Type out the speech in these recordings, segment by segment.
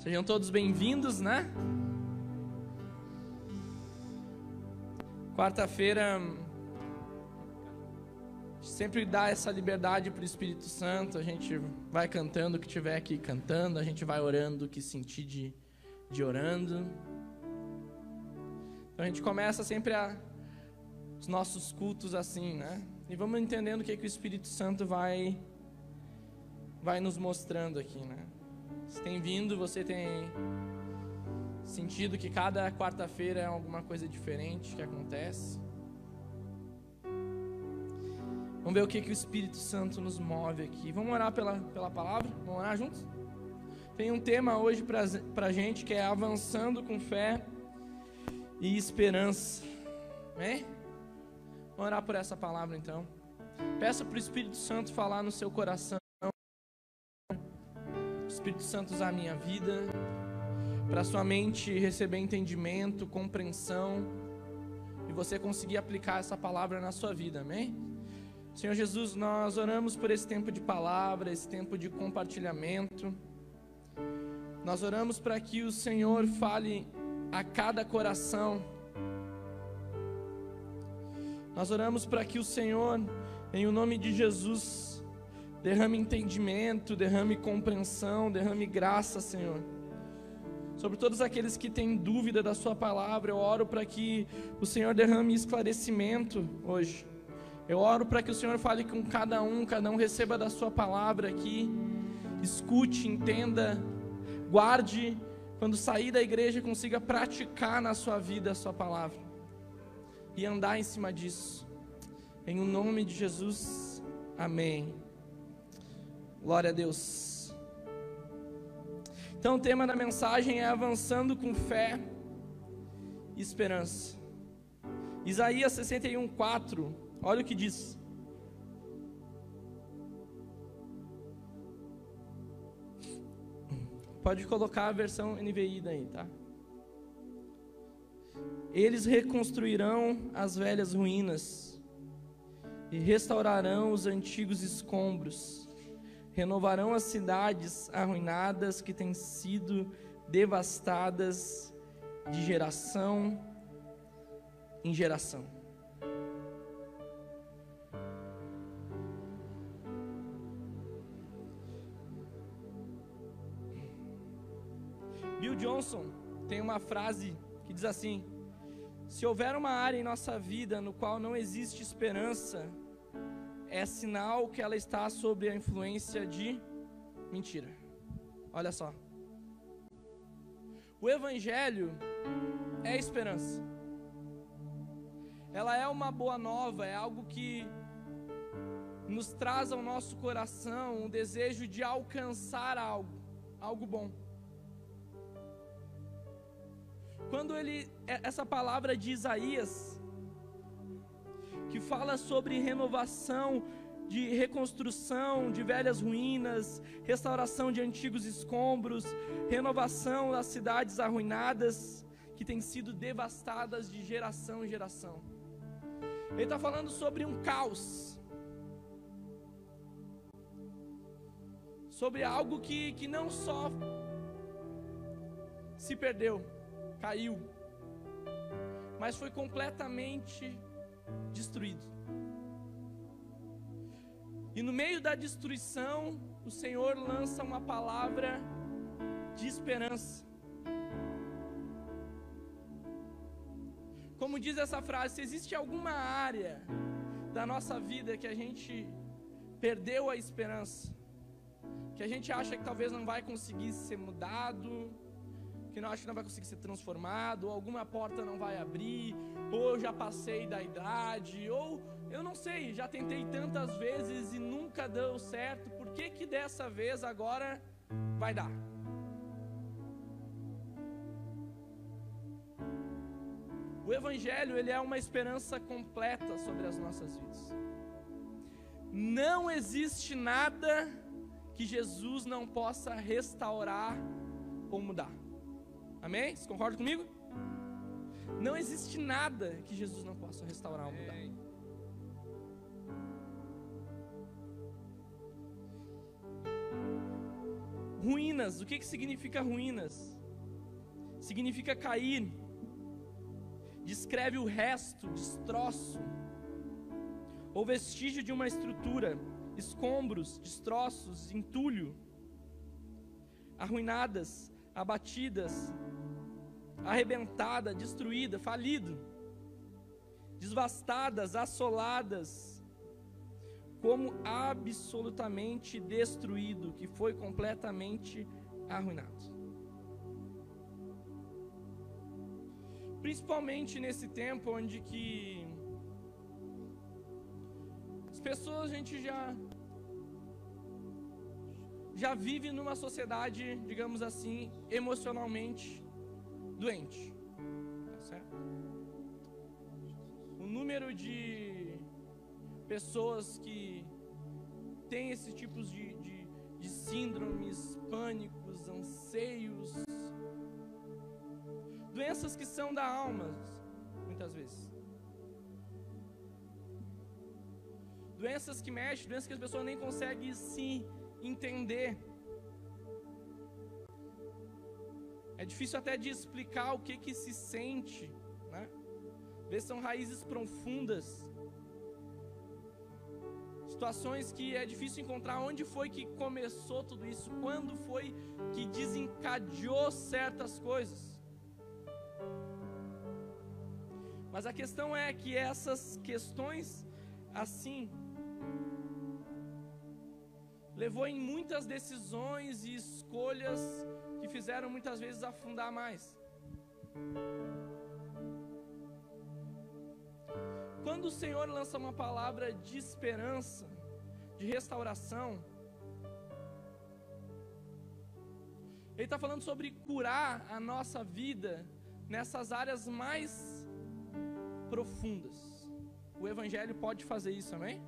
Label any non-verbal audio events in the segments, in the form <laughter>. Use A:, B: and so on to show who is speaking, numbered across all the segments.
A: Sejam todos bem-vindos, né? Quarta-feira sempre dá essa liberdade para o Espírito Santo. A gente vai cantando o que tiver aqui cantando, a gente vai orando o que sentir de, de orando. Então a gente começa sempre a, os nossos cultos assim, né? E vamos entendendo o que, que o Espírito Santo vai vai nos mostrando aqui, né? Você tem vindo, você tem sentido que cada quarta-feira é alguma coisa diferente que acontece. Vamos ver o que, que o Espírito Santo nos move aqui. Vamos orar pela, pela palavra? Vamos orar juntos? Tem um tema hoje para a gente que é avançando com fé e esperança. Amém? Vamos orar por essa palavra então. Peça para o Espírito Santo falar no seu coração. Espírito Santo usar a minha vida, para sua mente receber entendimento, compreensão, e você conseguir aplicar essa palavra na sua vida, amém? Senhor Jesus, nós oramos por esse tempo de palavra, esse tempo de compartilhamento. Nós oramos para que o Senhor fale a cada coração. Nós oramos para que o Senhor, em o nome de Jesus, Derrame entendimento, derrame compreensão, derrame graça, Senhor. Sobre todos aqueles que têm dúvida da Sua palavra, eu oro para que o Senhor derrame esclarecimento hoje. Eu oro para que o Senhor fale com cada um, cada um receba da Sua palavra aqui. Escute, entenda, guarde, quando sair da igreja, consiga praticar na sua vida a Sua palavra e andar em cima disso. Em o nome de Jesus, amém. Glória a Deus. Então, o tema da mensagem é avançando com fé e esperança. Isaías 61, 4. Olha o que diz. Pode colocar a versão NVI daí, tá? Eles reconstruirão as velhas ruínas e restaurarão os antigos escombros renovarão as cidades arruinadas que têm sido devastadas de geração em geração. Bill Johnson tem uma frase que diz assim: Se houver uma área em nossa vida no qual não existe esperança, é sinal que ela está sob a influência de mentira. Olha só. O Evangelho é esperança. Ela é uma boa nova, é algo que nos traz ao nosso coração um desejo de alcançar algo, algo bom. Quando ele, é, essa palavra de Isaías, que fala sobre renovação, de reconstrução de velhas ruínas, restauração de antigos escombros, renovação das cidades arruinadas que têm sido devastadas de geração em geração. Ele está falando sobre um caos, sobre algo que, que não só se perdeu, caiu, mas foi completamente destruído. E no meio da destruição, o Senhor lança uma palavra de esperança. Como diz essa frase, se existe alguma área da nossa vida que a gente perdeu a esperança, que a gente acha que talvez não vai conseguir ser mudado, que não acha que não vai conseguir ser transformado, ou alguma porta não vai abrir, ou eu já passei da idade, ou eu não sei, já tentei tantas vezes e nunca deu certo, por que que dessa vez agora vai dar? O evangelho, ele é uma esperança completa sobre as nossas vidas. Não existe nada que Jesus não possa restaurar ou mudar. Amém? Vocês concordam comigo? Não existe nada que Jesus não possa restaurar ou mudar. Ruínas, o que, que significa ruínas? Significa cair, descreve o resto, destroço, ou vestígio de uma estrutura, escombros, destroços, entulho, arruinadas, abatidas, arrebentada, destruída, falido, desvastadas, assoladas, como absolutamente destruído, que foi completamente arruinado. Principalmente nesse tempo onde que as pessoas a gente já já vive numa sociedade, digamos assim, emocionalmente doente. Tá certo? O número de pessoas que têm esses tipos de, de, de síndromes, pânicos, anseios, doenças que são da alma, muitas vezes. Doenças que mexem, doenças que as pessoas nem conseguem se entender. É difícil até de explicar o que que se sente, né? Ver são raízes profundas. Situações que é difícil encontrar onde foi que começou tudo isso, quando foi que desencadeou certas coisas. Mas a questão é que essas questões assim levou em muitas decisões e escolhas fizeram muitas vezes afundar mais. Quando o Senhor lança uma palavra de esperança, de restauração, Ele está falando sobre curar a nossa vida nessas áreas mais profundas. O Evangelho pode fazer isso, amém?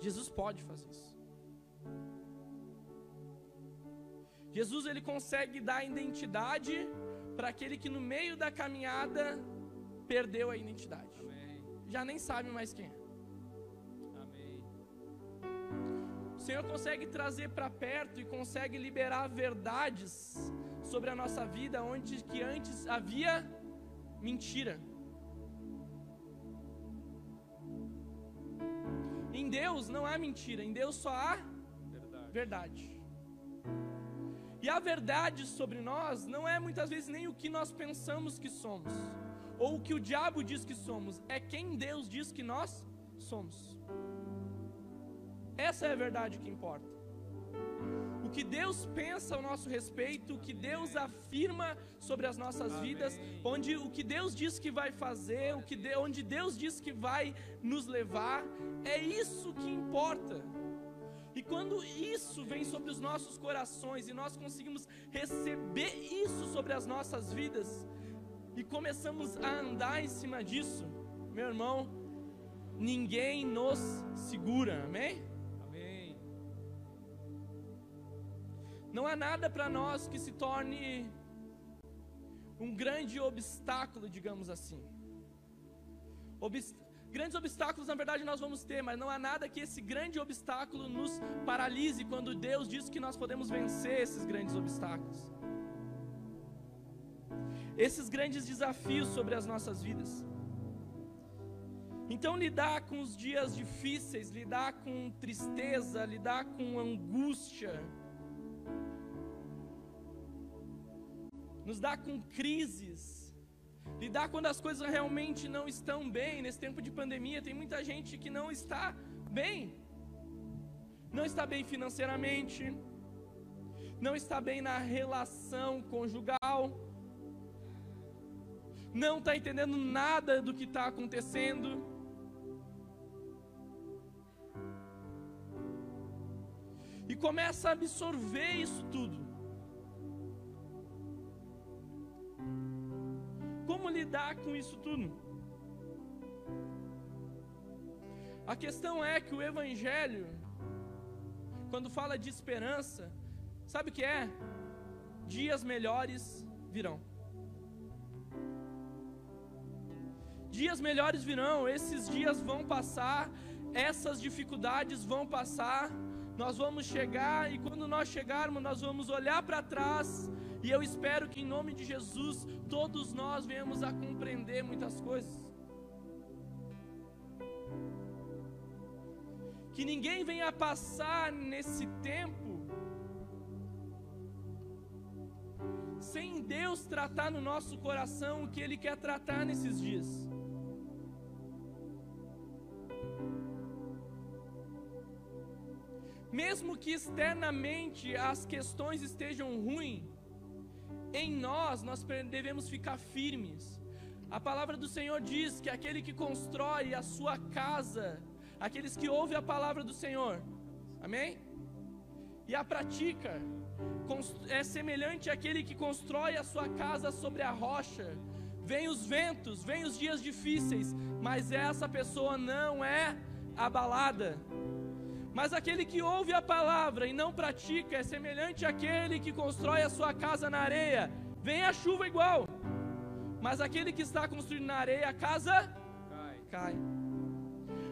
A: Jesus pode fazer isso. Jesus ele consegue dar identidade para aquele que no meio da caminhada perdeu a identidade. Amém. Já nem sabe mais quem é. Amém. O Senhor consegue trazer para perto e consegue liberar verdades sobre a nossa vida onde que antes havia mentira. Em Deus não há mentira, em Deus só há verdade. verdade. E a verdade sobre nós não é muitas vezes nem o que nós pensamos que somos, ou o que o diabo diz que somos, é quem Deus diz que nós somos. Essa é a verdade que importa. O que Deus pensa ao nosso respeito, o que Deus afirma sobre as nossas Amém. vidas, onde o que Deus diz que vai fazer, o que de, onde Deus diz que vai nos levar, é isso que importa. Quando isso vem sobre os nossos corações e nós conseguimos receber isso sobre as nossas vidas e começamos a andar em cima disso, meu irmão, ninguém nos segura, amém? Amém. Não há nada para nós que se torne um grande obstáculo, digamos assim. Obst Grandes obstáculos, na verdade, nós vamos ter, mas não há nada que esse grande obstáculo nos paralise quando Deus diz que nós podemos vencer esses grandes obstáculos. Esses grandes desafios sobre as nossas vidas. Então, lidar com os dias difíceis, lidar com tristeza, lidar com angústia, nos dá com crises, Lidar quando as coisas realmente não estão bem. Nesse tempo de pandemia, tem muita gente que não está bem. Não está bem financeiramente, não está bem na relação conjugal, não está entendendo nada do que está acontecendo. E começa a absorver isso tudo. Como lidar com isso tudo? A questão é que o Evangelho, quando fala de esperança, sabe o que é? Dias melhores virão. Dias melhores virão, esses dias vão passar, essas dificuldades vão passar, nós vamos chegar e quando nós chegarmos, nós vamos olhar para trás. E eu espero que em nome de Jesus, todos nós venhamos a compreender muitas coisas. Que ninguém venha passar nesse tempo sem Deus tratar no nosso coração o que Ele quer tratar nesses dias. Mesmo que externamente as questões estejam ruins, em nós nós devemos ficar firmes. A palavra do Senhor diz que aquele que constrói a sua casa, aqueles que ouvem a palavra do Senhor, amém? E a pratica, é semelhante àquele que constrói a sua casa sobre a rocha. Vem os ventos, vem os dias difíceis, mas essa pessoa não é abalada. Mas aquele que ouve a palavra e não pratica é semelhante àquele que constrói a sua casa na areia. Vem a chuva igual, mas aquele que está construindo na areia, a casa cai. cai.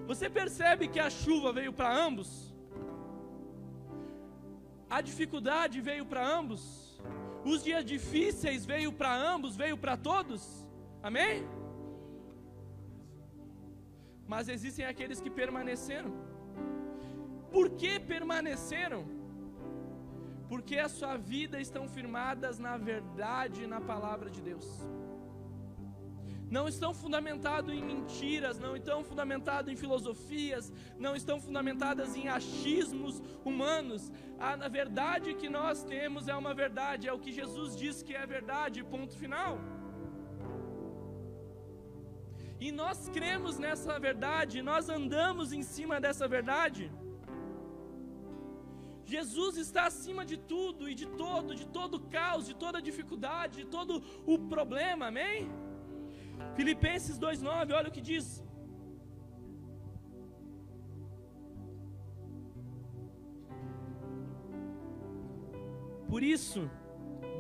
A: Você percebe que a chuva veio para ambos? A dificuldade veio para ambos? Os dias difíceis veio para ambos, veio para todos? Amém? Mas existem aqueles que permaneceram. Por que permaneceram? Porque a sua vida estão firmadas na verdade e na palavra de Deus. Não estão fundamentados em mentiras, não estão fundamentados em filosofias, não estão fundamentadas em achismos humanos. A verdade que nós temos é uma verdade, é o que Jesus diz que é verdade, ponto final. E nós cremos nessa verdade, nós andamos em cima dessa verdade. Jesus está acima de tudo e de todo, de todo caos, de toda dificuldade, de todo o problema, amém? Filipenses 2,9, olha o que diz. Por isso,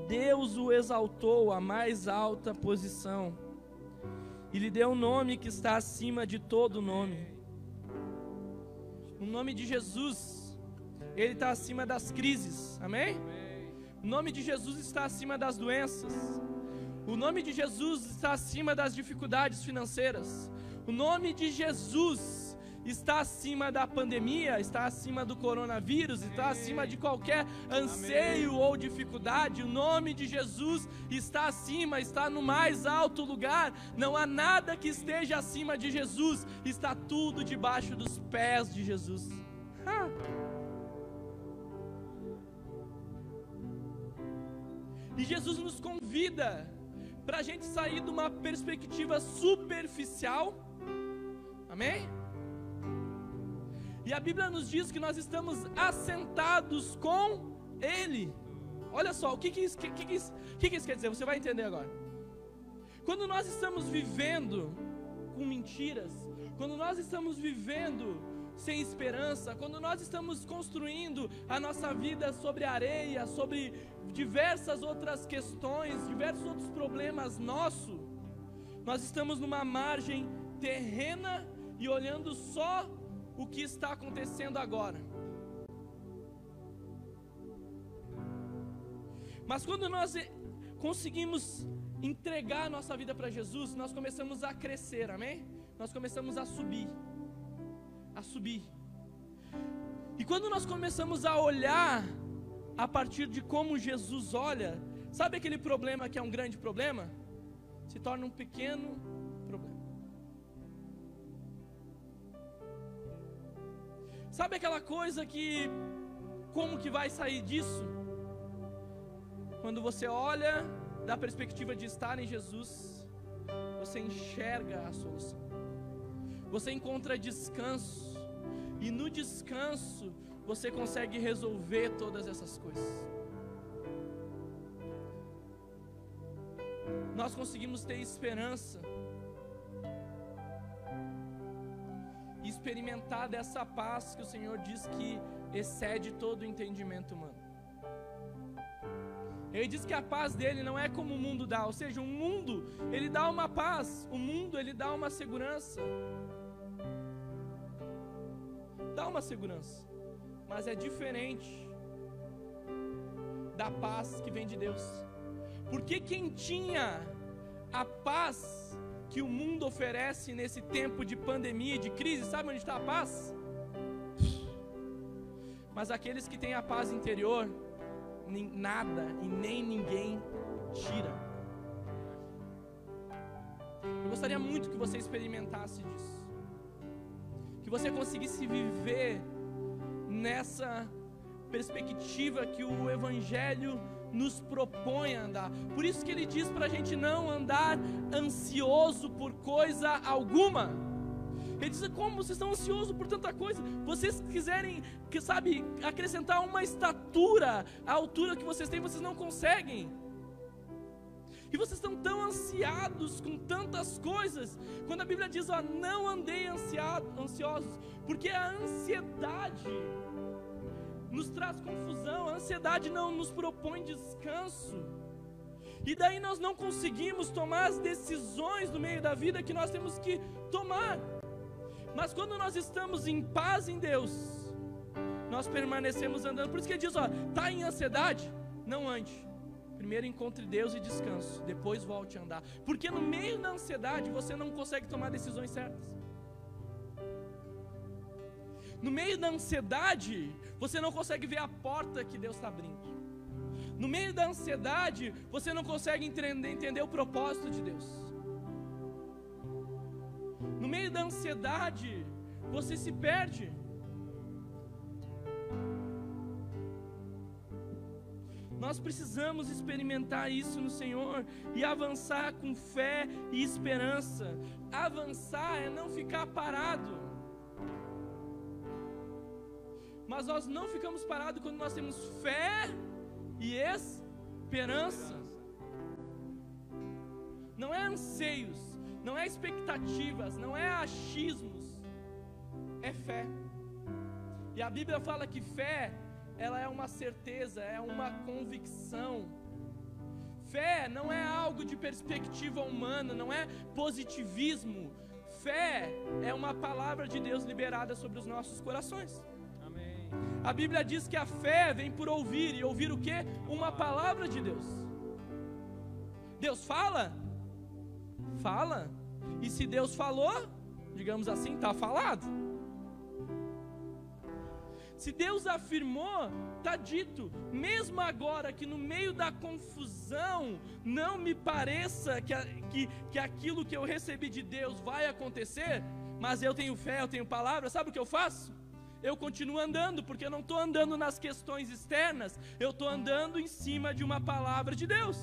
A: Deus o exaltou à mais alta posição e lhe deu um nome que está acima de todo nome. O nome de Jesus ele está acima das crises, amém? O nome de Jesus está acima das doenças, o nome de Jesus está acima das dificuldades financeiras, o nome de Jesus está acima da pandemia, está acima do coronavírus, está acima de qualquer anseio Amém. ou dificuldade. O nome de Jesus está acima, está no mais alto lugar. Não há nada que esteja acima de Jesus, está tudo debaixo dos pés de Jesus. E Jesus nos convida para a gente sair de uma perspectiva superficial. Amém? E a Bíblia nos diz que nós estamos assentados com Ele. Olha só, o que, que, isso, que, que, isso, que, que isso quer dizer? Você vai entender agora. Quando nós estamos vivendo com mentiras, quando nós estamos vivendo sem esperança, quando nós estamos construindo a nossa vida sobre areia, sobre diversas outras questões, diversos outros problemas nossos, nós estamos numa margem terrena e olhando só o que está acontecendo agora. Mas quando nós conseguimos entregar a nossa vida para Jesus, nós começamos a crescer, amém? Nós começamos a subir a subir. E quando nós começamos a olhar a partir de como Jesus olha, sabe aquele problema que é um grande problema? Se torna um pequeno problema. Sabe aquela coisa que como que vai sair disso? Quando você olha da perspectiva de estar em Jesus, você enxerga a solução você encontra descanso, e no descanso você consegue resolver todas essas coisas. Nós conseguimos ter esperança, e experimentar dessa paz que o Senhor diz que excede todo o entendimento humano. Ele diz que a paz dele não é como o mundo dá, ou seja, o mundo ele dá uma paz, o mundo ele dá uma segurança dá uma segurança. mas é diferente da paz que vem de Deus. Porque quem tinha a paz que o mundo oferece nesse tempo de pandemia, de crise, sabe onde está a paz? Mas aqueles que têm a paz interior, nada e nem ninguém tira. Eu gostaria muito que você experimentasse disso. Que você conseguisse viver nessa perspectiva que o Evangelho nos propõe a andar. Por isso que ele diz para a gente não andar ansioso por coisa alguma. Ele diz: Como vocês estão ansiosos por tanta coisa? Vocês quiserem, que sabe, acrescentar uma estatura à altura que vocês têm, vocês não conseguem. E vocês estão tão ansiados com tantas coisas. Quando a Bíblia diz: ó, Não andei ansiado, ansiosos, porque a ansiedade nos traz confusão, a ansiedade não nos propõe descanso. E daí nós não conseguimos tomar as decisões no meio da vida que nós temos que tomar. Mas quando nós estamos em paz em Deus, nós permanecemos andando. Por isso que ele diz, ó, tá em ansiedade, não ande. Primeiro encontre Deus e descanso, depois volte a andar. Porque no meio da ansiedade você não consegue tomar decisões certas. No meio da ansiedade, você não consegue ver a porta que Deus está abrindo. No meio da ansiedade, você não consegue entender, entender o propósito de Deus. No meio da ansiedade, você se perde. Nós precisamos experimentar isso no Senhor e avançar com fé e esperança. Avançar é não ficar parado. Mas nós não ficamos parados quando nós temos fé e esperança. Não é anseios, não é expectativas, não é achismos, é fé. E a Bíblia fala que fé, ela é uma certeza, é uma convicção. Fé não é algo de perspectiva humana, não é positivismo. Fé é uma palavra de Deus liberada sobre os nossos corações. A Bíblia diz que a fé vem por ouvir, e ouvir o que? Uma palavra de Deus. Deus fala? Fala. E se Deus falou, digamos assim, está falado. Se Deus afirmou, está dito. Mesmo agora que no meio da confusão não me pareça que, que, que aquilo que eu recebi de Deus vai acontecer, mas eu tenho fé, eu tenho palavra, sabe o que eu faço? eu continuo andando, porque eu não estou andando nas questões externas, eu estou andando em cima de uma palavra de Deus.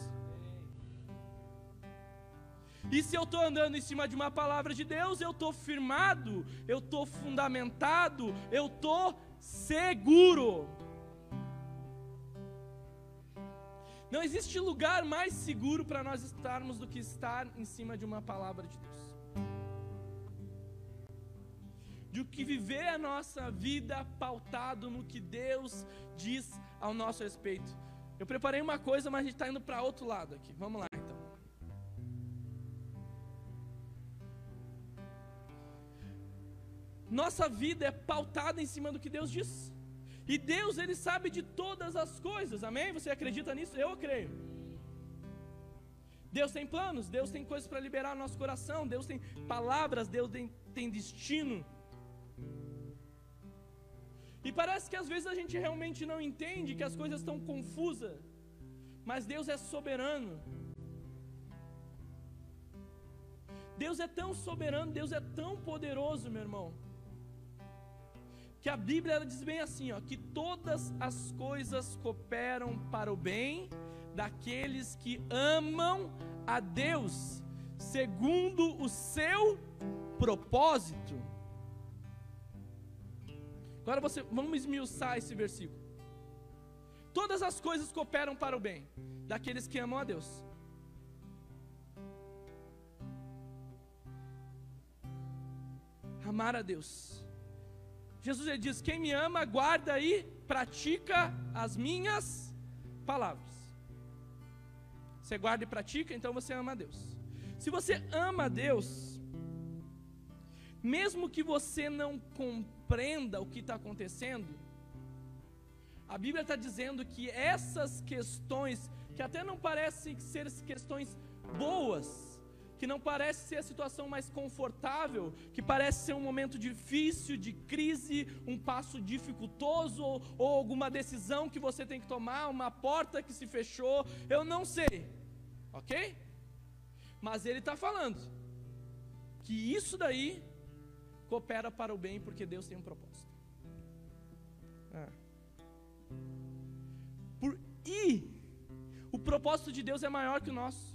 A: E se eu estou andando em cima de uma palavra de Deus, eu estou firmado, eu estou fundamentado, eu estou seguro. Não existe lugar mais seguro para nós estarmos do que estar em cima de uma palavra de Deus. de que viver a nossa vida pautado no que Deus diz ao nosso respeito. Eu preparei uma coisa, mas a gente está indo para outro lado aqui. Vamos lá Nossa vida é pautada em cima do que Deus diz. E Deus, Ele sabe de todas as coisas, amém? Você acredita nisso? Eu creio. Deus tem planos, Deus tem coisas para liberar no nosso coração, Deus tem palavras, Deus tem, tem destino. E parece que às vezes a gente realmente não entende que as coisas estão confusas, mas Deus é soberano. Deus é tão soberano, Deus é tão poderoso, meu irmão, que a Bíblia ela diz bem assim, ó, que todas as coisas cooperam para o bem daqueles que amam a Deus, segundo o seu propósito. Agora você, vamos esmiuçar esse versículo. Todas as coisas cooperam para o bem daqueles que amam a Deus. Amar a Deus. Jesus ele diz: Quem me ama, guarda e pratica as minhas palavras. Você guarda e pratica, então você ama a Deus. Se você ama a Deus, mesmo que você não compreenda o que está acontecendo, A Bíblia está dizendo que essas questões, que até não parecem ser questões boas, que não parece ser a situação mais confortável, que parece ser um momento difícil, de crise, um passo dificultoso, ou, ou alguma decisão que você tem que tomar, uma porta que se fechou, eu não sei, ok? Mas ele está falando que isso daí coopera para o bem, porque Deus tem um propósito. Ah. Por, e o propósito de Deus é maior que o nosso.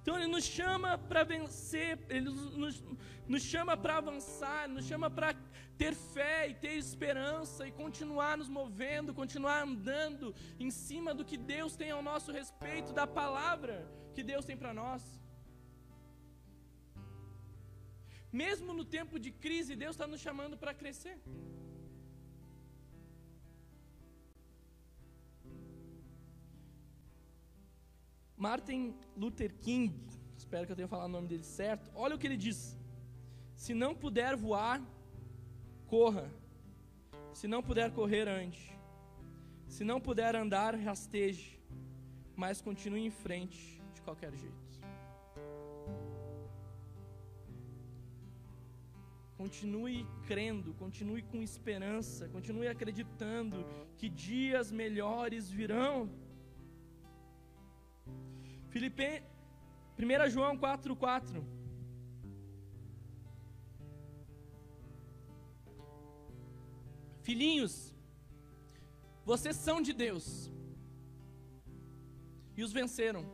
A: Então Ele nos chama para vencer, Ele nos, nos chama para avançar, nos chama para ter fé e ter esperança e continuar nos movendo, continuar andando em cima do que Deus tem ao nosso respeito, da palavra que Deus tem para nós. Mesmo no tempo de crise, Deus está nos chamando para crescer. Martin Luther King, espero que eu tenha falado o nome dele certo. Olha o que ele diz: Se não puder voar, corra. Se não puder correr, ande. Se não puder andar, rasteje. Mas continue em frente de qualquer jeito. Continue crendo, continue com esperança, continue acreditando que dias melhores virão. Filipe... 1 João 4, 4. Filhinhos, vocês são de Deus e os venceram,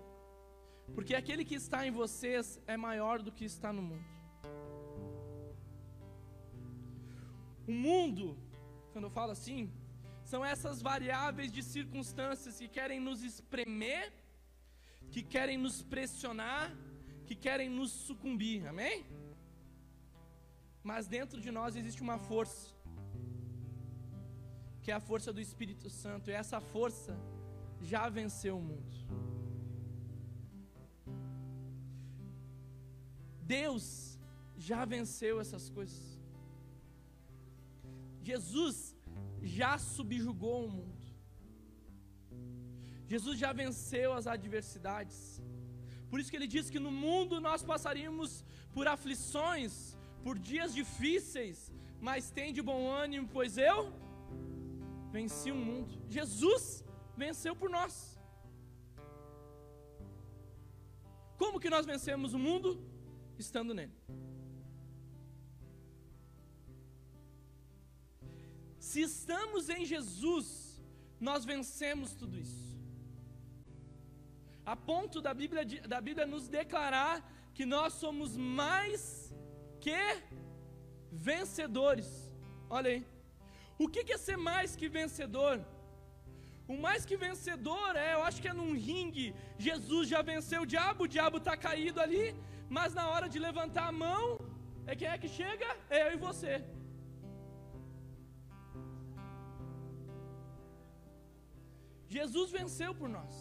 A: porque aquele que está em vocês é maior do que está no mundo. O mundo, quando eu falo assim, são essas variáveis de circunstâncias que querem nos espremer que querem nos pressionar, que querem nos sucumbir, amém? Mas dentro de nós existe uma força, que é a força do Espírito Santo, e essa força já venceu o mundo. Deus já venceu essas coisas. Jesus já subjugou o mundo. Jesus já venceu as adversidades. Por isso que ele diz que no mundo nós passaríamos por aflições, por dias difíceis, mas tem de bom ânimo, pois eu venci o mundo. Jesus venceu por nós. Como que nós vencemos o mundo? Estando nele. Se estamos em Jesus, nós vencemos tudo isso a ponto da Bíblia, da Bíblia nos declarar que nós somos mais que vencedores. Olha aí. O que é ser mais que vencedor? O mais que vencedor é, eu acho que é num ringue. Jesus já venceu o diabo, o diabo está caído ali, mas na hora de levantar a mão, é quem é que chega? É eu e você. Jesus venceu por nós.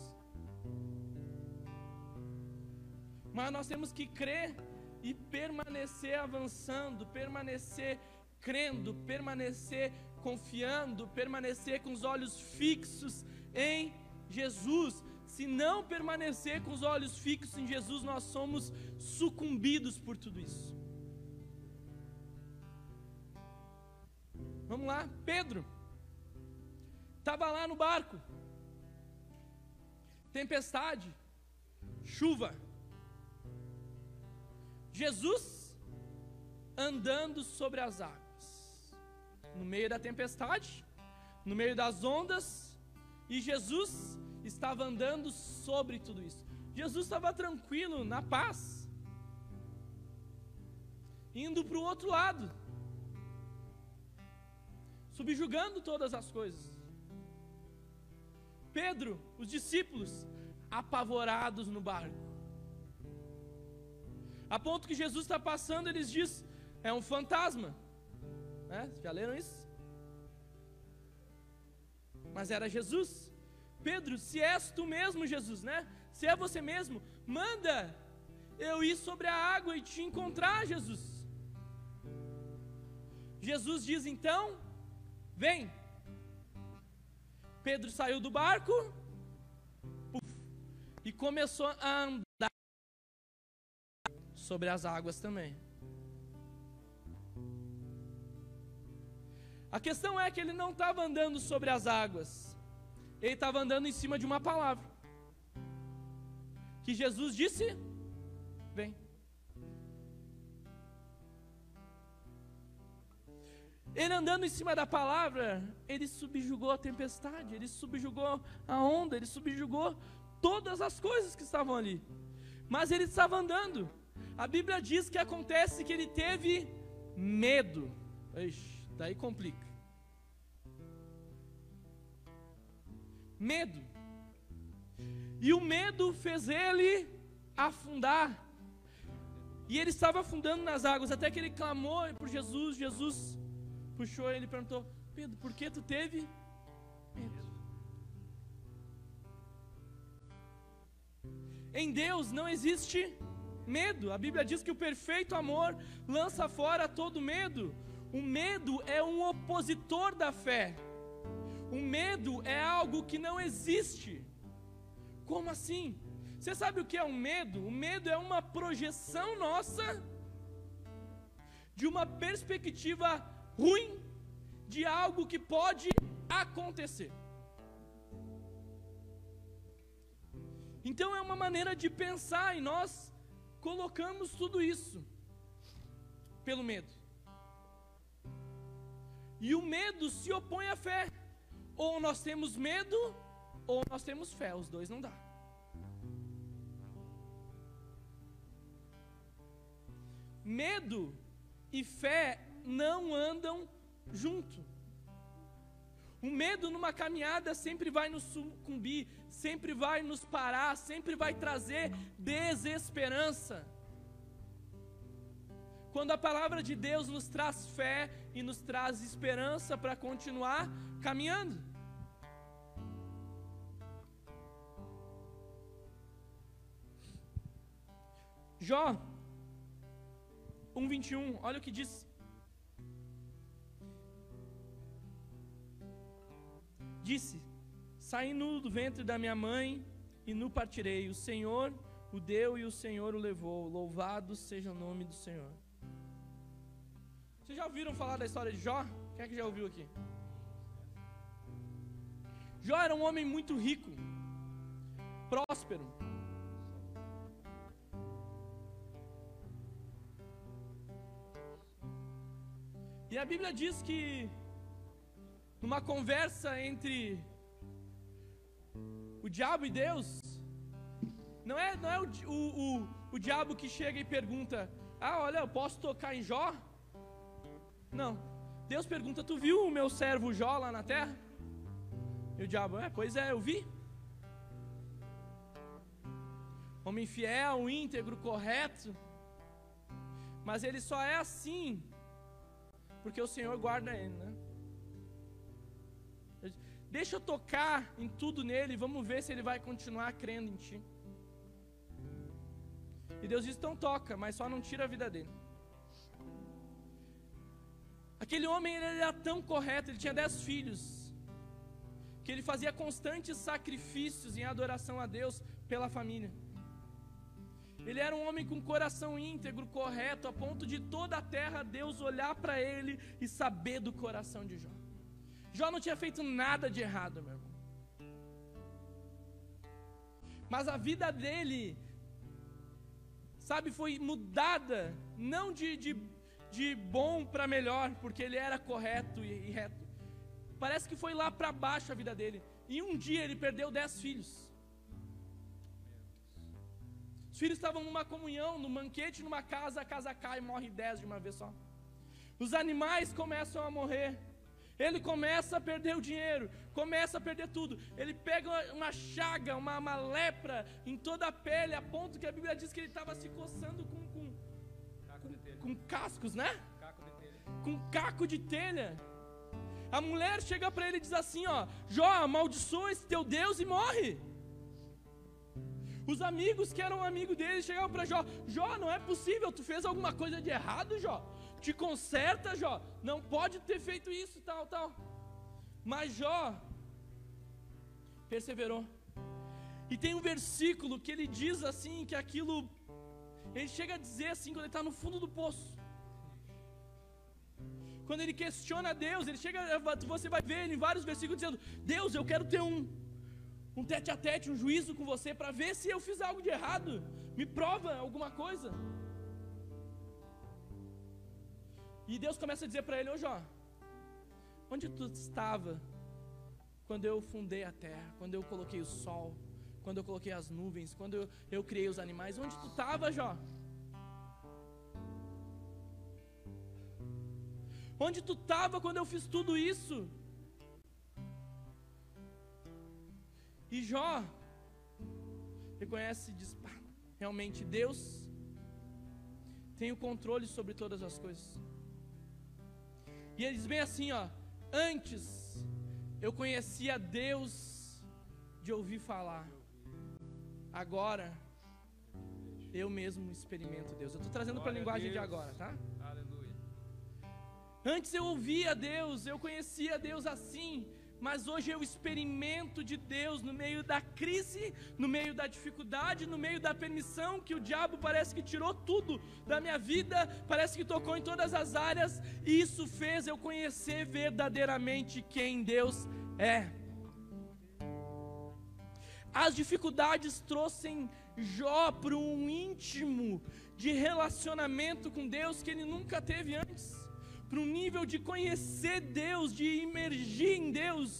A: Mas nós temos que crer e permanecer avançando, permanecer crendo, permanecer confiando, permanecer com os olhos fixos em Jesus. Se não permanecer com os olhos fixos em Jesus, nós somos sucumbidos por tudo isso. Vamos lá, Pedro estava lá no barco, tempestade, chuva, Jesus andando sobre as águas, no meio da tempestade, no meio das ondas, e Jesus estava andando sobre tudo isso. Jesus estava tranquilo, na paz, indo para o outro lado, subjugando todas as coisas. Pedro, os discípulos, apavorados no barco. A ponto que Jesus está passando, eles dizem: é um fantasma. Né? Já leram isso? Mas era Jesus. Pedro, se és tu mesmo, Jesus, né? Se é você mesmo, manda eu ir sobre a água e te encontrar, Jesus. Jesus diz então: Vem. Pedro saiu do barco puf, e começou a andar sobre as águas também. A questão é que ele não estava andando sobre as águas, ele estava andando em cima de uma palavra. Que Jesus disse: Vem. Ele andando em cima da palavra, ele subjugou a tempestade, ele subjugou a onda, ele subjugou todas as coisas que estavam ali. Mas ele estava andando. A Bíblia diz que acontece que ele teve medo. Ixi, daí complica. Medo. E o medo fez ele afundar. E ele estava afundando nas águas, até que ele clamou por Jesus. Jesus puxou ele e perguntou: Pedro, por que tu teve medo? Em Deus não existe medo. A Bíblia diz que o perfeito amor lança fora todo medo. O medo é um opositor da fé. O medo é algo que não existe. Como assim? Você sabe o que é um medo? O medo é uma projeção nossa de uma perspectiva ruim de algo que pode acontecer. Então é uma maneira de pensar e nós colocamos tudo isso pelo medo. E o medo se opõe à fé. Ou nós temos medo, ou nós temos fé. Os dois não dá. Medo e fé não andam junto. O medo numa caminhada sempre vai nos sucumbir, sempre vai nos parar, sempre vai trazer desesperança. Quando a palavra de Deus nos traz fé e nos traz esperança para continuar caminhando. Jó 1:21, olha o que diz Disse: Saí nu do ventre da minha mãe e nu partirei. O Senhor o deu e o Senhor o levou. Louvado seja o nome do Senhor. Vocês já ouviram falar da história de Jó? Quem é que já ouviu aqui? Jó era um homem muito rico, próspero. E a Bíblia diz que numa conversa entre o diabo e Deus, não é, não é o, o, o, o diabo que chega e pergunta: Ah, olha, eu posso tocar em Jó? Não. Deus pergunta: Tu viu o meu servo Jó lá na terra? E o diabo: É, pois é, eu vi. Homem fiel, íntegro, correto. Mas ele só é assim porque o Senhor guarda ele, né? Deixa eu tocar em tudo nele, vamos ver se ele vai continuar crendo em ti. E Deus diz: então toca, mas só não tira a vida dele. Aquele homem ele era tão correto, ele tinha dez filhos, que ele fazia constantes sacrifícios em adoração a Deus pela família. Ele era um homem com coração íntegro, correto, a ponto de toda a terra Deus olhar para ele e saber do coração de Jó. Jó não tinha feito nada de errado, meu irmão. Mas a vida dele, sabe, foi mudada, não de, de, de bom para melhor, porque ele era correto e, e reto. Parece que foi lá para baixo a vida dele. E um dia ele perdeu dez filhos. Os filhos estavam numa comunhão, num banquete, numa casa, a casa cai e morre dez de uma vez só. Os animais começam a morrer. Ele começa a perder o dinheiro, começa a perder tudo. Ele pega uma chaga, uma, uma lepra em toda a pele, a ponto que a Bíblia diz que ele estava se coçando com, com, com, cascos, né? Com caco de telha. A mulher chega para ele e diz assim: Ó, Jó, amaldiçoa esse teu Deus e morre. Os amigos que eram amigos dele chegavam para Jó: Jó, não é possível, tu fez alguma coisa de errado, Jó te conserta, Jó. Não pode ter feito isso, tal, tal. Mas Jó perseverou. E tem um versículo que ele diz assim que aquilo ele chega a dizer assim quando ele está no fundo do poço. Quando ele questiona Deus, ele chega, você vai ver em vários versículos dizendo: Deus, eu quero ter um, um tete a tete, um juízo com você para ver se eu fiz algo de errado. Me prova alguma coisa. E Deus começa a dizer para ele: Ô Jó, onde tu estava quando eu fundei a terra, quando eu coloquei o sol, quando eu coloquei as nuvens, quando eu, eu criei os animais? Onde tu estava, Jó? Onde tu estava quando eu fiz tudo isso? E Jó reconhece e diz: realmente Deus tem o controle sobre todas as coisas. E ele diz bem assim, ó: Antes eu conhecia Deus de ouvir falar. Agora eu mesmo experimento Deus. Eu estou trazendo para a linguagem de agora, tá? Aleluia. Antes eu ouvia Deus, eu conhecia Deus assim, mas hoje eu experimento de Deus no meio da crise, no meio da dificuldade, no meio da permissão que o diabo parece que tirou tudo da minha vida, parece que tocou em todas as áreas, e isso fez eu conhecer verdadeiramente quem Deus é. As dificuldades trouxeram Jó para um íntimo de relacionamento com Deus que ele nunca teve antes para um nível de conhecer Deus, de imergir em Deus,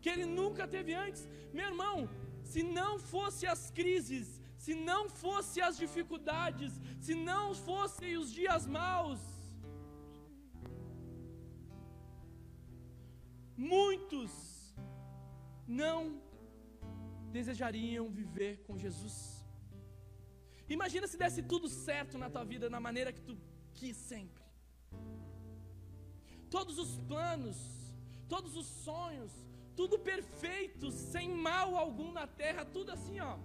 A: que ele nunca teve antes. Meu irmão, se não fosse as crises, se não fosse as dificuldades, se não fossem os dias maus, muitos não desejariam viver com Jesus. Imagina se desse tudo certo na tua vida, na maneira que tu quis sempre todos os planos, todos os sonhos, tudo perfeito, sem mal algum na terra, tudo assim, ó.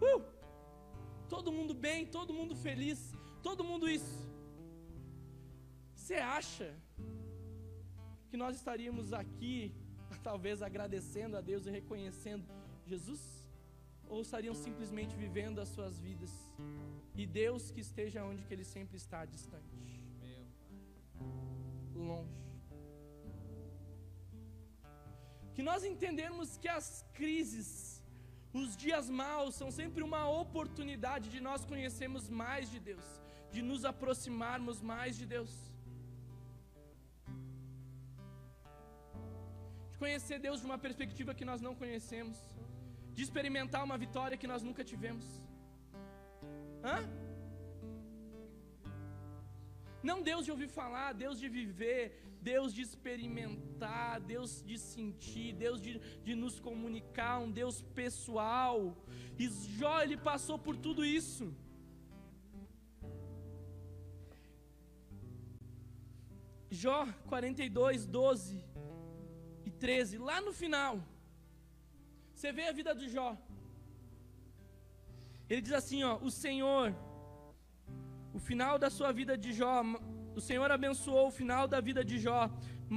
A: Uh! Todo mundo bem, todo mundo feliz, todo mundo isso. Você acha que nós estaríamos aqui, <laughs> talvez agradecendo a Deus e reconhecendo Jesus? Ou estariam simplesmente vivendo as suas vidas? E Deus que esteja onde que Ele sempre está, distante longe. Que nós entendemos que as crises, os dias maus, são sempre uma oportunidade de nós conhecermos mais de Deus, de nos aproximarmos mais de Deus. De conhecer Deus de uma perspectiva que nós não conhecemos, de experimentar uma vitória que nós nunca tivemos. Hã? Não Deus de ouvir falar, Deus de viver, Deus de experimentar, Deus de sentir, Deus de, de nos comunicar, um Deus pessoal. E Jó, ele passou por tudo isso. Jó 42, 12 e 13, lá no final, você vê a vida do Jó. Ele diz assim: ó, o Senhor o final da sua vida de Jó, o Senhor abençoou o final da vida de Jó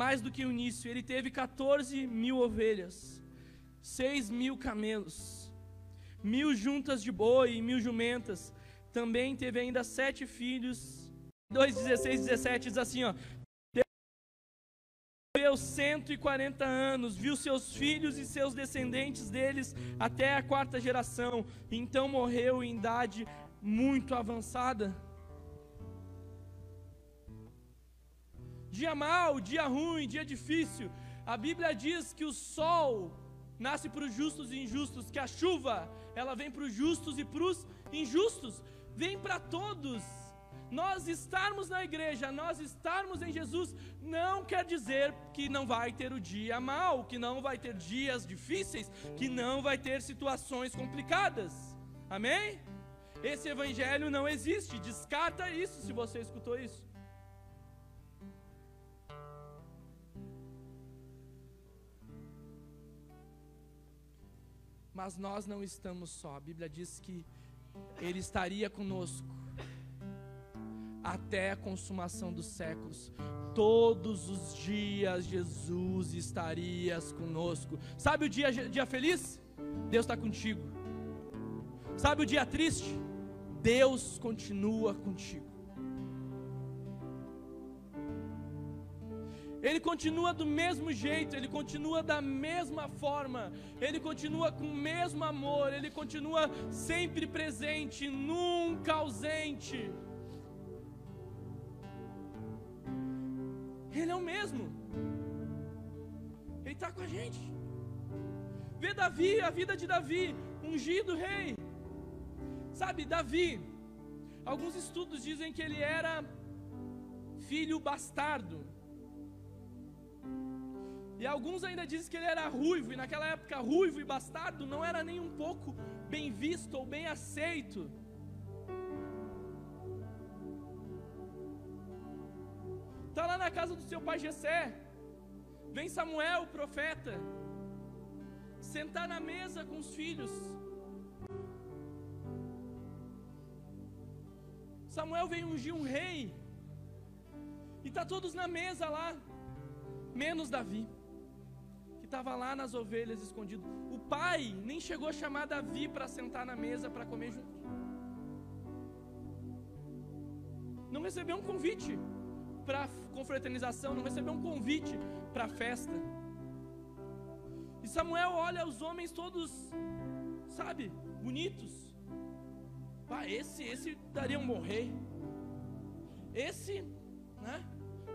A: mais do que o início. Ele teve 14 mil ovelhas, 6 mil camelos, mil juntas de boi e mil jumentas. Também teve ainda sete filhos. 2, 16, 17 diz assim: ó, viveu 140 anos, viu seus filhos e seus descendentes deles até a quarta geração, então morreu em idade muito avançada. Dia mau, dia ruim, dia difícil. A Bíblia diz que o sol nasce para os justos e injustos, que a chuva, ela vem para os justos e para os injustos, vem para todos. Nós estarmos na igreja, nós estarmos em Jesus, não quer dizer que não vai ter o dia mau, que não vai ter dias difíceis, que não vai ter situações complicadas. Amém? Esse evangelho não existe, descarta isso se você escutou isso. Mas nós não estamos só. A Bíblia diz que Ele estaria conosco até a consumação dos séculos. Todos os dias Jesus estaria conosco. Sabe o dia, dia feliz? Deus está contigo. Sabe o dia triste? Deus continua contigo. Continua do mesmo jeito, ele continua da mesma forma, ele continua com o mesmo amor, ele continua sempre presente, nunca ausente. Ele é o mesmo, ele está com a gente. Vê Davi, a vida de Davi, ungido rei. Sabe, Davi, alguns estudos dizem que ele era filho bastardo. E alguns ainda dizem que ele era ruivo, e naquela época ruivo e bastardo não era nem um pouco bem visto ou bem aceito. Está lá na casa do seu pai Jessé. Vem Samuel, o profeta, sentar na mesa com os filhos. Samuel vem ungir um rei. E está todos na mesa lá, menos Davi estava lá nas ovelhas escondido. O pai nem chegou a chamar Davi para sentar na mesa para comer junto. Não recebeu um convite para confraternização, não recebeu um convite para festa. E Samuel olha os homens todos, sabe, bonitos. Pá, esse, esse daria um morrer. Esse, né?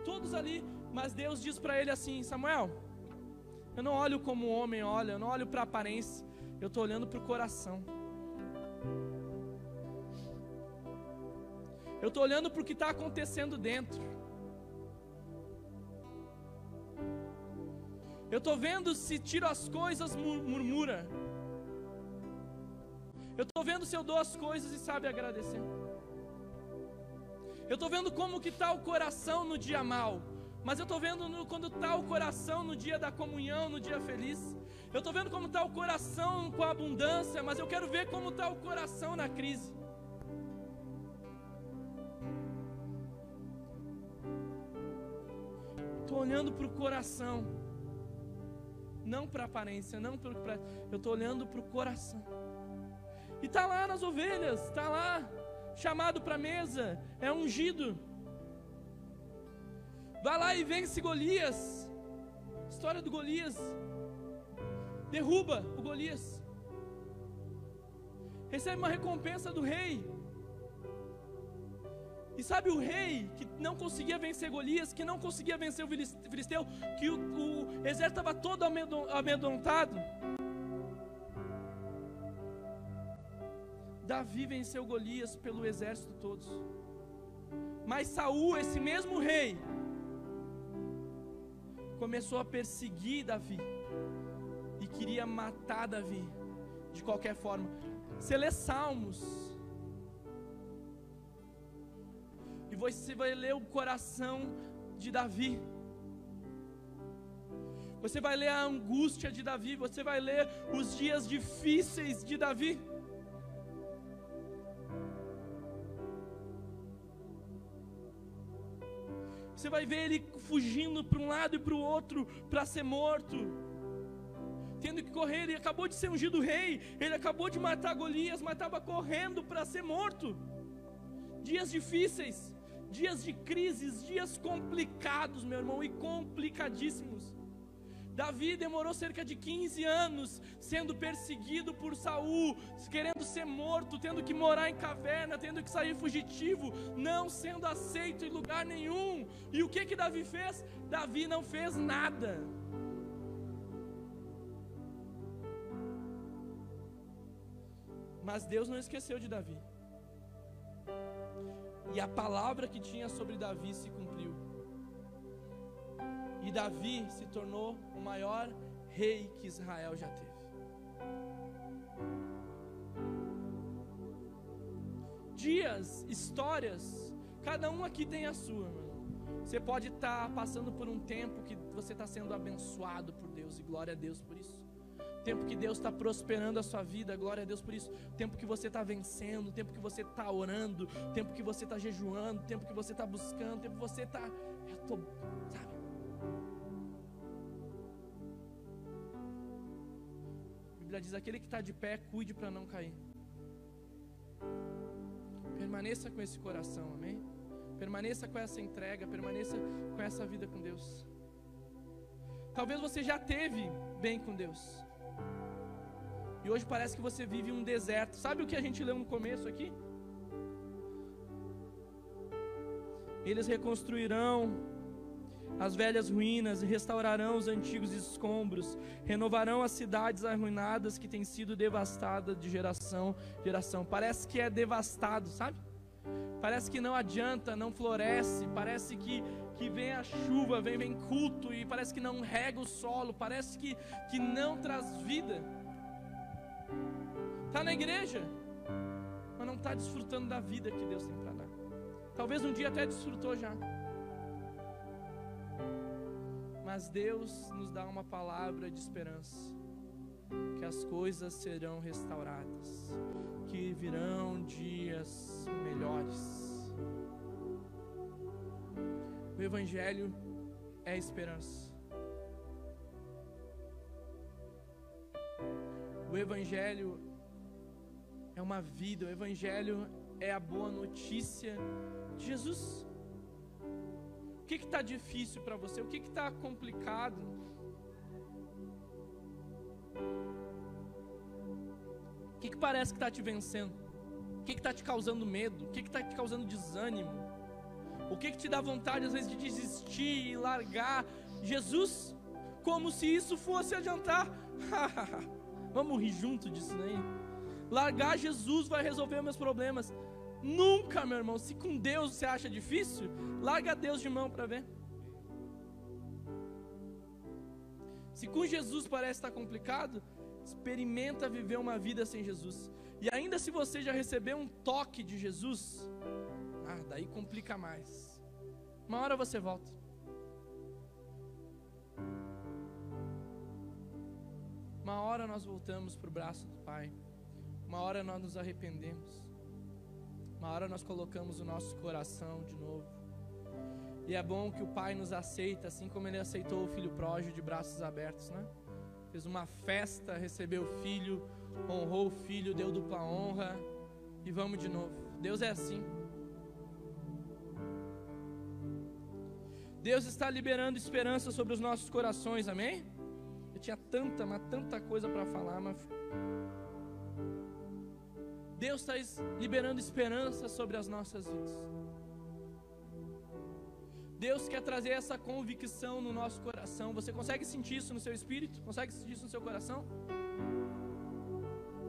A: Todos ali, mas Deus diz para ele assim: Samuel, eu não olho como o homem olha, eu não olho para a aparência, eu estou olhando para o coração. Eu estou olhando para o que está acontecendo dentro. Eu estou vendo se tiro as coisas, murmura. Eu estou vendo se eu dou as coisas e sabe agradecer. Eu estou vendo como que está o coração no dia mal. Mas eu estou vendo no, quando está o coração no dia da comunhão, no dia feliz. Eu estou vendo como está o coração com a abundância, mas eu quero ver como está o coração na crise. Estou olhando para o coração, não para a aparência, não para. Eu estou olhando para o coração. E está lá nas ovelhas, está lá, chamado para a mesa, é ungido. Vai lá e vence Golias. História do Golias. Derruba o Golias. Recebe uma recompensa do rei. E sabe o rei que não conseguia vencer Golias, que não conseguia vencer o filisteu, que o, o exército estava todo amedrontado? Davi venceu Golias pelo exército todos. Mas Saul, esse mesmo rei, começou a perseguir Davi e queria matar Davi de qualquer forma. Você lê Salmos e você vai ler o coração de Davi. Você vai ler a angústia de Davi, você vai ler os dias difíceis de Davi. Você vai ver ele fugindo para um lado e para o outro para ser morto. Tendo que correr, ele acabou de ser ungido rei, ele acabou de matar Golias, mas estava correndo para ser morto. Dias difíceis, dias de crises, dias complicados, meu irmão, e complicadíssimos. Davi demorou cerca de 15 anos sendo perseguido por Saul, querendo ser morto, tendo que morar em caverna, tendo que sair fugitivo, não sendo aceito em lugar nenhum. E o que que Davi fez? Davi não fez nada. Mas Deus não esqueceu de Davi. E a palavra que tinha sobre Davi se cumpriu. E Davi se tornou o maior rei que Israel já teve. Dias, histórias, cada um aqui tem a sua. Você pode estar tá passando por um tempo que você está sendo abençoado por Deus, e glória a Deus por isso. tempo que Deus está prosperando a sua vida, glória a Deus por isso. Tempo que você está vencendo, tempo que você está orando, tempo que você está jejuando, tempo que você está buscando, tempo que você está. Eu sabe? Bíblia diz: aquele que está de pé, cuide para não cair. Permaneça com esse coração, amém? Permaneça com essa entrega, permaneça com essa vida com Deus. Talvez você já teve bem com Deus. E hoje parece que você vive um deserto. Sabe o que a gente leu no começo aqui? Eles reconstruirão as velhas ruínas e restaurarão os antigos escombros, renovarão as cidades arruinadas que têm sido devastadas de geração em geração. Parece que é devastado, sabe? Parece que não adianta, não floresce, parece que, que vem a chuva, vem, vem culto e parece que não rega o solo, parece que, que não traz vida. Está na igreja, mas não está desfrutando da vida que Deus tem para dar. Talvez um dia até desfrutou já. Mas Deus nos dá uma palavra de esperança, que as coisas serão restauradas, que virão dias melhores. O Evangelho é esperança. O Evangelho é uma vida, o Evangelho é a boa notícia de Jesus. O que está difícil para você? O que está complicado? O que, que parece que está te vencendo? O que está te causando medo? O que está te causando desânimo? O que, que te dá vontade às vezes de desistir e largar Jesus? Como se isso fosse adiantar. <laughs> Vamos rir junto disso aí. Largar Jesus vai resolver meus problemas. Nunca, meu irmão. Se com Deus você acha difícil, larga Deus de mão para ver. Se com Jesus parece estar complicado, experimenta viver uma vida sem Jesus. E ainda se você já recebeu um toque de Jesus, ah, daí complica mais. Uma hora você volta. Uma hora nós voltamos para o braço do Pai. Uma hora nós nos arrependemos. Uma hora nós colocamos o nosso coração de novo. E é bom que o Pai nos aceita, assim como Ele aceitou o filho pródigo de braços abertos, né? Fez uma festa, recebeu o filho, honrou o filho, deu dupla honra e vamos de novo. Deus é assim. Deus está liberando esperança sobre os nossos corações, amém? Eu tinha tanta, mas tanta coisa para falar, mas Deus está liberando esperança sobre as nossas vidas. Deus quer trazer essa convicção no nosso coração. Você consegue sentir isso no seu espírito? Consegue sentir isso no seu coração?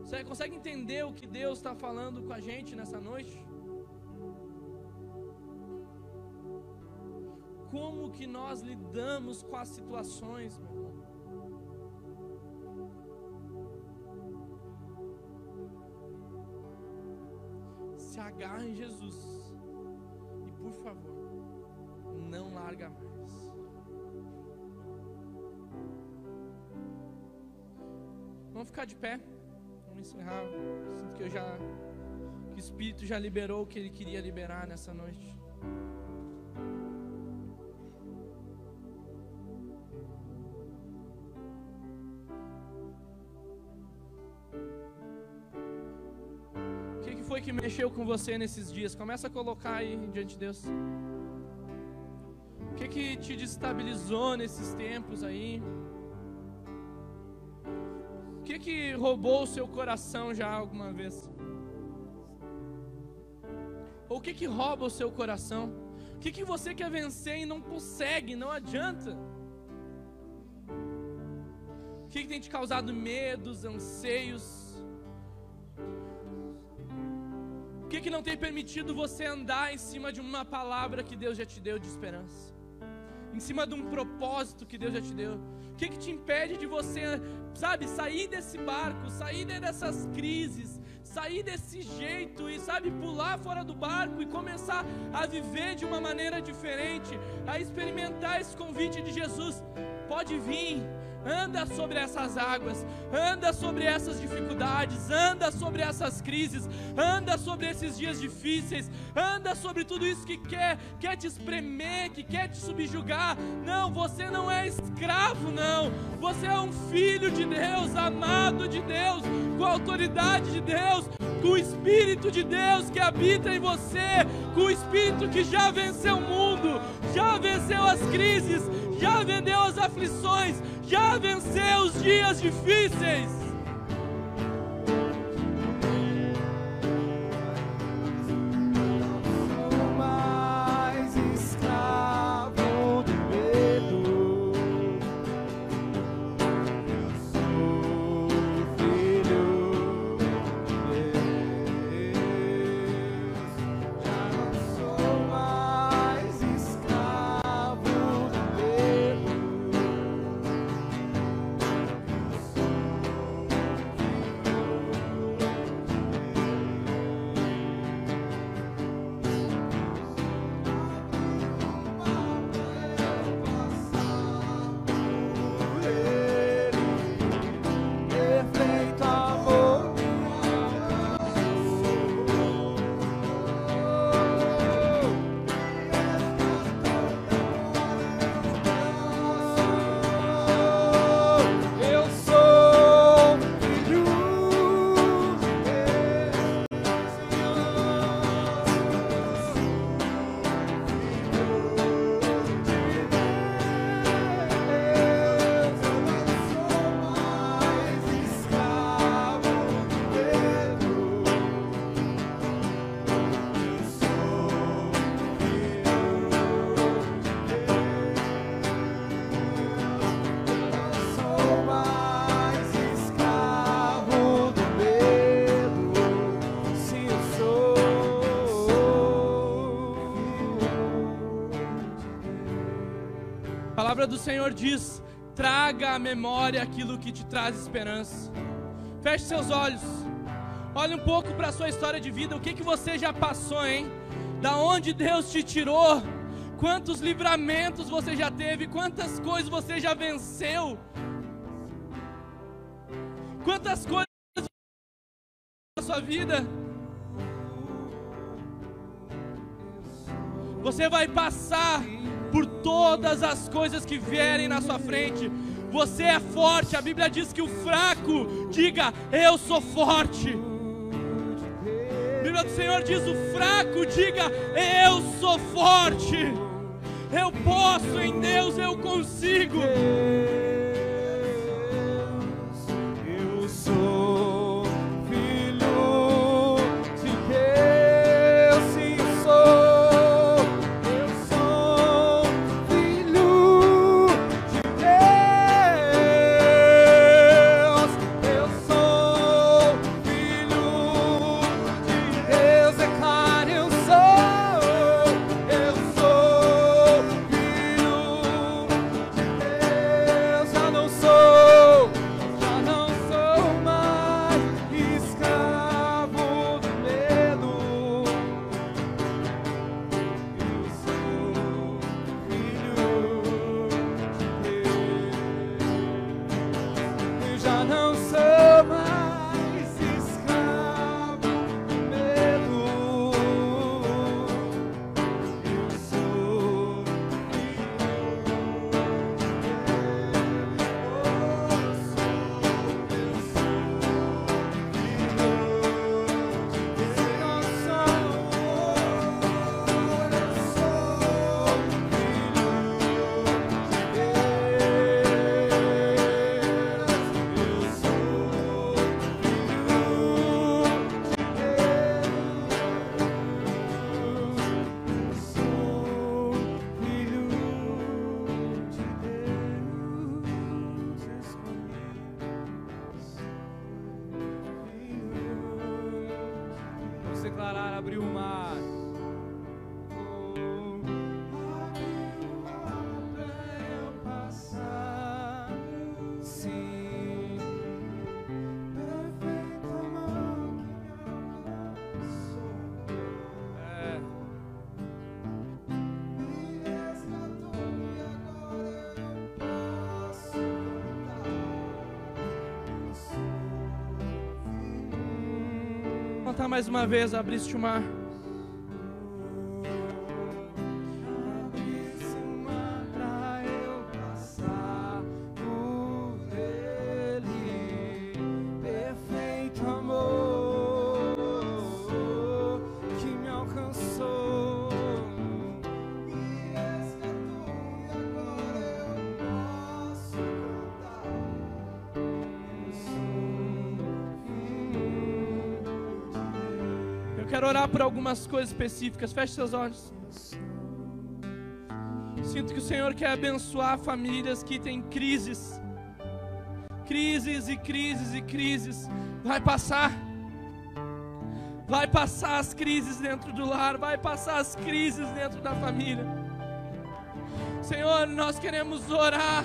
A: Você consegue entender o que Deus está falando com a gente nessa noite? Como que nós lidamos com as situações, meu irmão? Se agarra em Jesus. E por favor, não larga mais. Vamos ficar de pé. Vamos encerrar. Sinto que eu já que o Espírito já liberou o que ele queria liberar nessa noite. Mexeu com você nesses dias? Começa a colocar aí diante de Deus. O que que te destabilizou nesses tempos aí? O que que roubou o seu coração já alguma vez? Ou o que que rouba o seu coração? O que que você quer vencer e não consegue, não adianta? O que, que tem te causado medos, anseios? Que, que não tem permitido você andar em cima de uma palavra que Deus já te deu de esperança? Em cima de um propósito que Deus já te deu? O que, que te impede de você, sabe, sair desse barco, sair dessas crises, sair desse jeito e, sabe, pular fora do barco e começar a viver de uma maneira diferente, a experimentar esse convite de Jesus? Pode vir,
B: anda sobre essas águas, anda sobre essas dificuldades, anda sobre essas crises, anda sobre esses dias difíceis, anda sobre tudo isso que quer, quer te espremer, que quer te subjugar. Não, você não é escravo, não. Você é um filho de Deus, amado de Deus, com a autoridade de Deus, com o Espírito de Deus que habita em você, com o Espírito que já venceu o mundo, já venceu as crises, já vendeu as aflições, já venceu os dias difíceis. Palavra do Senhor diz: traga à memória aquilo que te traz esperança. Feche seus olhos. Olhe um pouco para a sua história de vida. O que, que você já passou, hein? Da onde Deus te tirou? Quantos livramentos você já teve? Quantas coisas você já venceu? Quantas coisas na sua vida? Você vai passar por todas as coisas que vierem na sua frente. Você é forte. A Bíblia diz que o fraco diga: Eu sou forte. A Bíblia do Senhor diz: O fraco diga: Eu sou forte. Eu posso em Deus, eu consigo.
A: Contar mais uma vez, abriste o mar. Algumas coisas específicas. Feche seus olhos. Sinto que o Senhor quer abençoar famílias que têm crises. Crises e crises e crises. Vai passar. Vai passar as crises dentro do lar. Vai passar as crises dentro da família. Senhor, nós queremos orar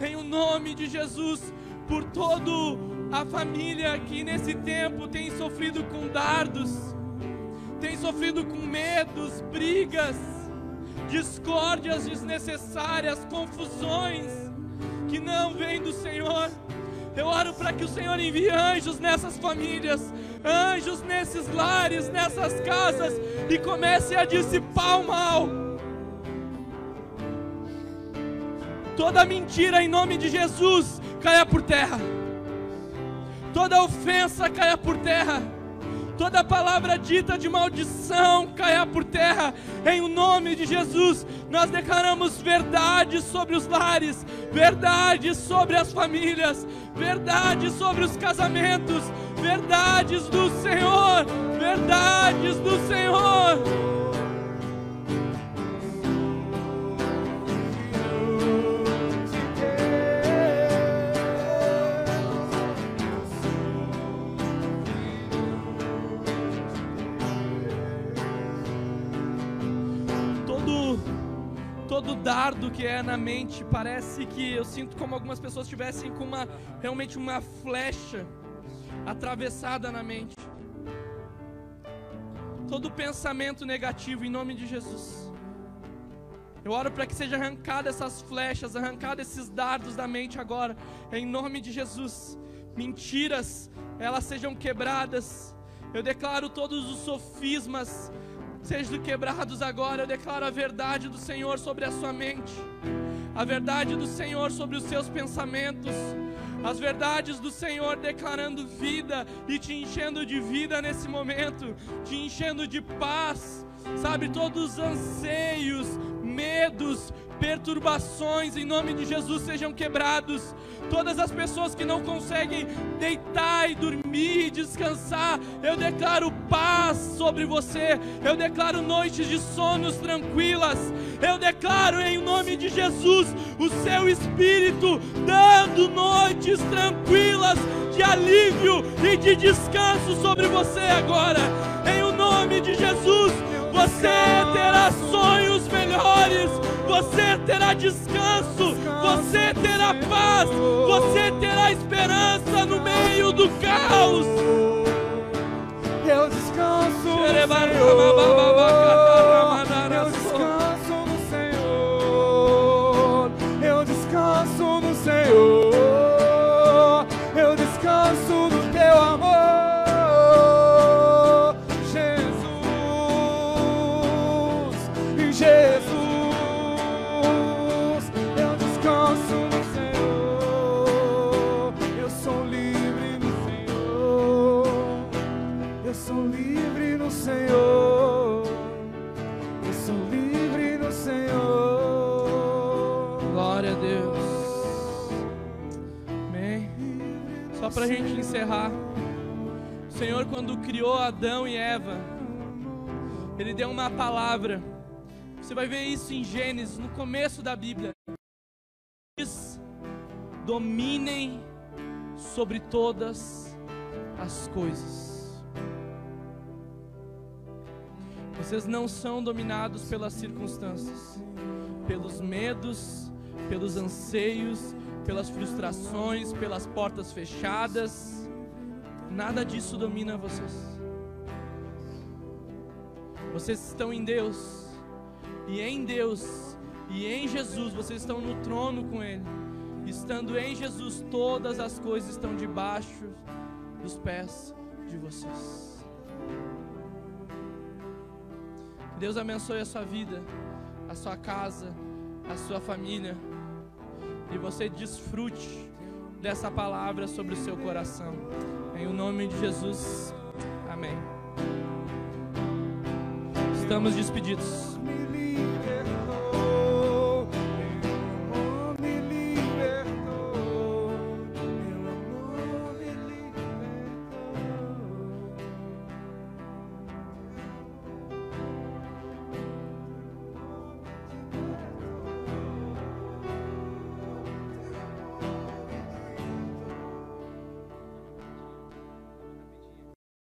A: em o nome de Jesus por todo a família que nesse tempo tem sofrido com dardos, tem sofrido com medos, brigas, discórdias desnecessárias, confusões que não vêm do Senhor. Eu oro para que o Senhor envie anjos nessas famílias, anjos nesses lares, nessas casas e comece a dissipar o mal. Toda mentira em nome de Jesus caia por terra toda ofensa caia por terra, toda palavra dita de maldição caia por terra, em o nome de Jesus. Nós declaramos verdade sobre os lares, verdade sobre as famílias, verdade sobre os casamentos, verdades do Senhor, verdades do Senhor. Todo dardo que é na mente, parece que eu sinto como algumas pessoas tivessem com uma realmente uma flecha atravessada na mente. Todo pensamento negativo em nome de Jesus. Eu oro para que seja arrancada essas flechas, arrancada esses dardos da mente agora, em nome de Jesus. Mentiras, elas sejam quebradas. Eu declaro todos os sofismas sejam quebrados agora. Eu declaro a verdade do Senhor sobre a sua mente, a verdade do Senhor sobre os seus pensamentos, as verdades do Senhor declarando vida e te enchendo de vida nesse momento, te enchendo de paz, sabe, todos os anseios, medos, perturbações em nome de Jesus sejam quebrados. Todas as pessoas que não conseguem deitar e dormir e descansar, eu declaro paz sobre você. Eu declaro noites de sonos tranquilas. Eu declaro em nome de Jesus o seu espírito dando noites tranquilas de alívio e de descanso sobre você agora. Em o nome de Jesus, você terá sonhos melhores você terá descanso, você terá paz, você terá esperança no meio do caos.
B: Eu descanso
A: para a gente encerrar. O Senhor, quando criou Adão e Eva, Ele deu uma palavra. Você vai ver isso em Gênesis, no começo da Bíblia. Diz: dominem sobre todas as coisas. Vocês não são dominados pelas circunstâncias, pelos medos, pelos anseios, pelas frustrações, pelas portas fechadas. Nada disso domina vocês. Vocês estão em Deus, e em Deus, e em Jesus, vocês estão no trono com Ele. Estando em Jesus, todas as coisas estão debaixo dos pés de vocês. Deus abençoe a sua vida, a sua casa, a sua família. E você desfrute dessa palavra sobre o seu coração. Em o nome de Jesus. Amém. Estamos despedidos.